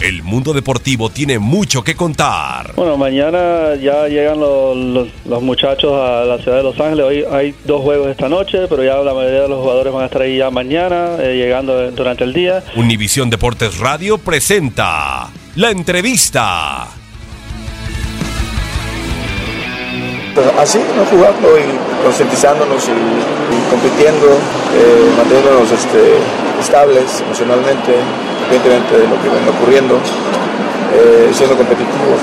El mundo deportivo tiene mucho que contar. Bueno, mañana ya llegan los, los, muchachos a la ciudad de Los Ángeles. Hoy hay dos juegos esta noche, pero ya la mayoría de los jugadores van a estar ahí ya mañana, eh, llegando durante el día. Univisión Deportes Radio presenta la entrevista. Así, ¿no? jugando y concientizándonos y, compitiendo, eh, manteniéndonos este, estables emocionalmente, independientemente de lo que venga ocurriendo, eh, siendo competitivos.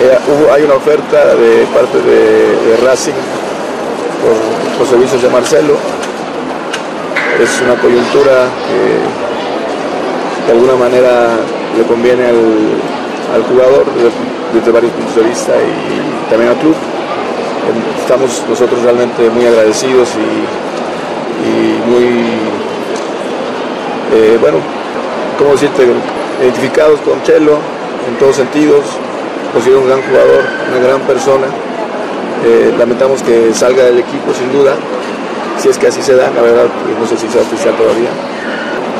Eh, hay una oferta de parte de, Racing por los servicios de Marcelo. Es una coyuntura que de alguna manera le conviene al, jugador desde, varios puntos de vista y también al club. Estamos nosotros realmente muy agradecidos y, muy, eh, bueno, ¿cómo decirte? Identificados con Chelo en todos sentidos, considero un gran jugador, una gran persona. Eh, lamentamos que salga del equipo sin duda, si es que así se da, la verdad no sé si sea oficial todavía,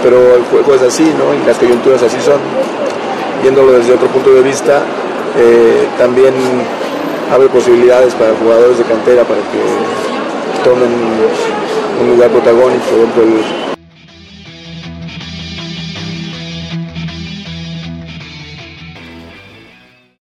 pero el juego es así, ¿no? Y las coyunturas así son. Viéndolo desde otro punto de vista, eh, también abre posibilidades para jugadores de cantera para que tomen un lugar protagónico dentro del